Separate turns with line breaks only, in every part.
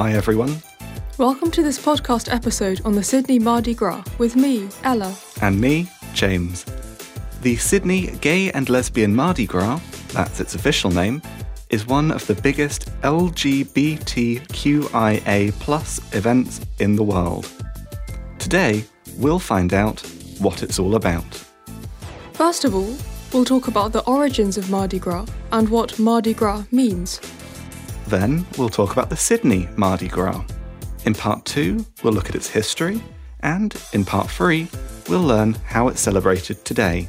Hi, everyone.
Welcome to this podcast episode on the Sydney Mardi Gras with me, Ella.
And me, James. The Sydney Gay and Lesbian Mardi Gras, that's its official name, is one of the biggest LGBTQIA plus events in the world. Today, we'll find out what it's all about.
First of all, we'll talk about the origins of Mardi Gras and what Mardi Gras means.
Then, we'll talk about the Sydney Mardi Gras. In part two, we'll look at its history, and in part three, we'll learn how it's celebrated today.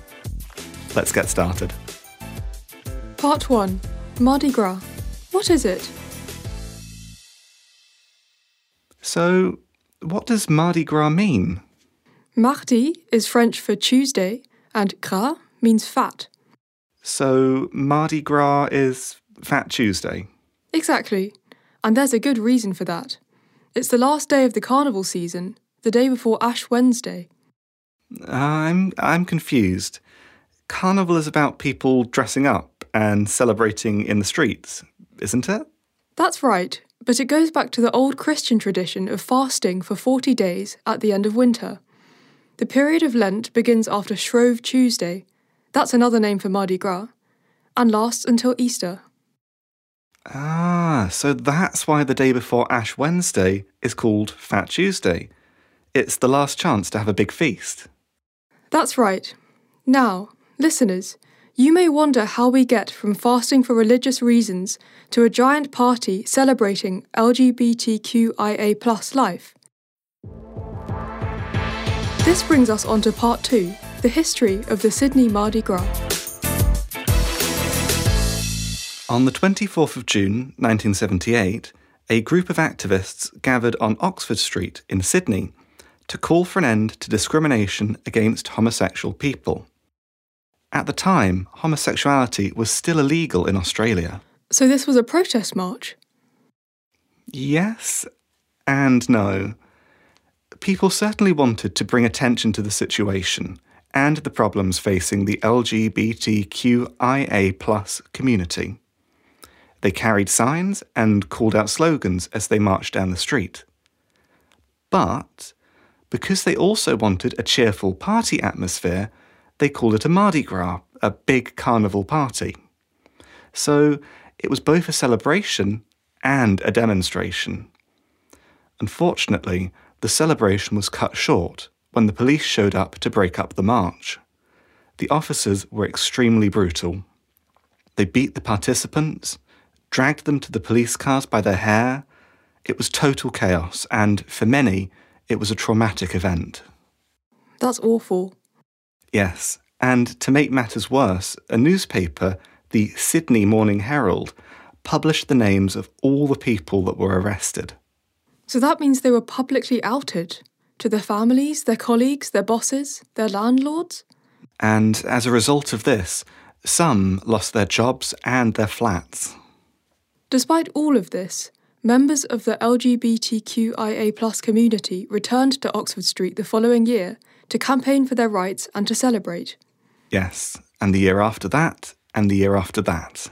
Let's get started.
Part 1 Mardi Gras. What is it?
So, what does Mardi Gras mean?
Mardi is French for Tuesday, and Gras means fat.
So, Mardi Gras is Fat Tuesday.
Exactly. And there's a good reason for that. It's the last day of the carnival season, the day before Ash Wednesday.
I'm I'm confused. Carnival is about people dressing up and celebrating in the streets, isn't it?
That's right, but it goes back to the old Christian tradition of fasting for 40 days at the end of winter. The period of Lent begins after Shrove Tuesday, that's another name for Mardi Gras, and lasts until Easter.
Ah, so that's why the day before Ash Wednesday is called Fat Tuesday. It's the last chance to have a big feast.
That's right. Now, listeners, you may wonder how we get from fasting for religious reasons to a giant party celebrating LGBTQIA life. This brings us on to part two the history of the Sydney Mardi Gras.
On the 24th of June 1978, a group of activists gathered on Oxford Street in Sydney to call for an end to discrimination against homosexual people. At the time, homosexuality was still illegal in Australia.
So this was a protest march?
Yes and no. People certainly wanted to bring attention to the situation and the problems facing the LGBTQIA plus community. They carried signs and called out slogans as they marched down the street. But because they also wanted a cheerful party atmosphere, they called it a Mardi Gras, a big carnival party. So it was both a celebration and a demonstration. Unfortunately, the celebration was cut short when the police showed up to break up the march. The officers were extremely brutal. They beat the participants, dragged them to the police cars by their hair. It was total chaos, and for many, it was a traumatic event.
That's awful.
Yes, and to make matters worse, a newspaper, the Sydney Morning Herald, published the names of all the people that were arrested.
So that means they were publicly outed to their families, their colleagues, their bosses, their landlords?
And as a result of this, some lost their jobs and their flats.
Despite all of this, members of the LGBTQIA community returned to Oxford Street the following year to campaign for their rights and to celebrate.
Yes, and the year after that, and the year after that.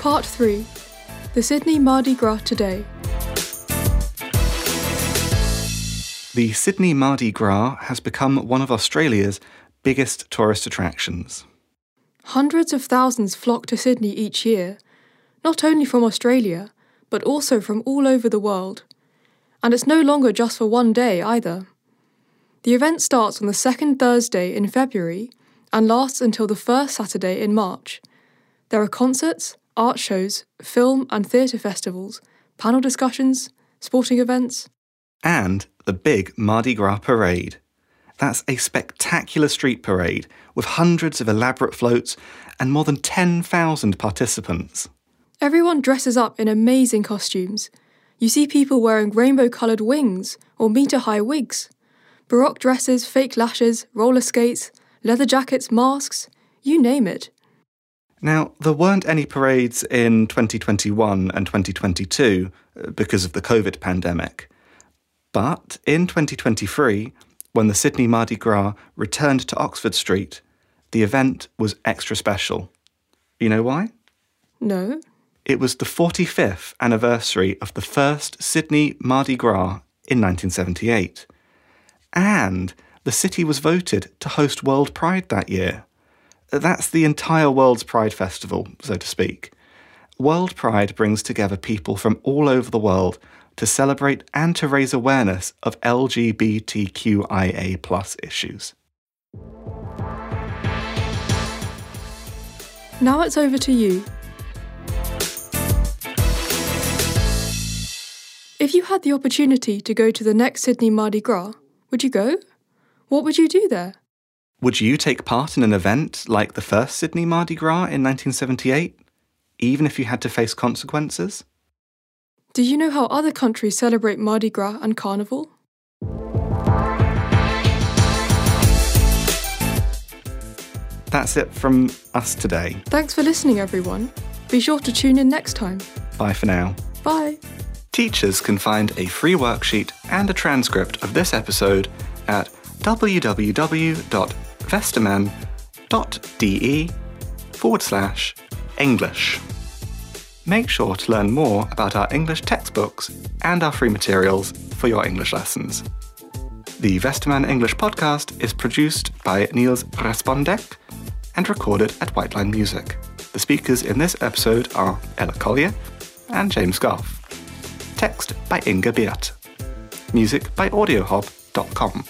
Part 3 The Sydney Mardi Gras Today.
The Sydney Mardi Gras has become one of Australia's biggest tourist attractions.
Hundreds of thousands flock to Sydney each year, not only from Australia, but also from all over the world. And it's no longer just for one day either. The event starts on the second Thursday in February and lasts until the first Saturday in March. There are concerts, art shows, film and theatre festivals, panel discussions, sporting events.
And the big Mardi Gras parade. That's a spectacular street parade with hundreds of elaborate floats and more than 10,000 participants.
Everyone dresses up in amazing costumes. You see people wearing rainbow coloured wings or metre high wigs, baroque dresses, fake lashes, roller skates, leather jackets, masks you name it.
Now, there weren't any parades in 2021 and 2022 uh, because of the COVID pandemic. But in 2023, when the Sydney Mardi Gras returned to Oxford Street, the event was extra special. You know why?
No.
It was the 45th anniversary of the first Sydney Mardi Gras in 1978. And the city was voted to host World Pride that year. That's the entire World's Pride Festival, so to speak. World Pride brings together people from all over the world to celebrate and to raise awareness of LGBTQIA issues.
Now it's over to you. If you had the opportunity to go to the next Sydney Mardi Gras, would you go? What would you do there?
Would you take part in an event like the first Sydney Mardi Gras in 1978, even if you had to face consequences?
Do you know how other countries celebrate Mardi Gras and Carnival?
That's it from us today.
Thanks for listening, everyone. Be sure to tune in next time.
Bye for now.
Bye.
Teachers can find a free worksheet and a transcript of this episode at www.westermann.de forward slash English. Make sure to learn more about our English textbooks and our free materials for your English lessons. The Westermann English podcast is produced by Niels Respondek and recorded at White Line Music. The speakers in this episode are Ella Collier and James Gough. Text by Inga Birth. Music by AudioHob.com.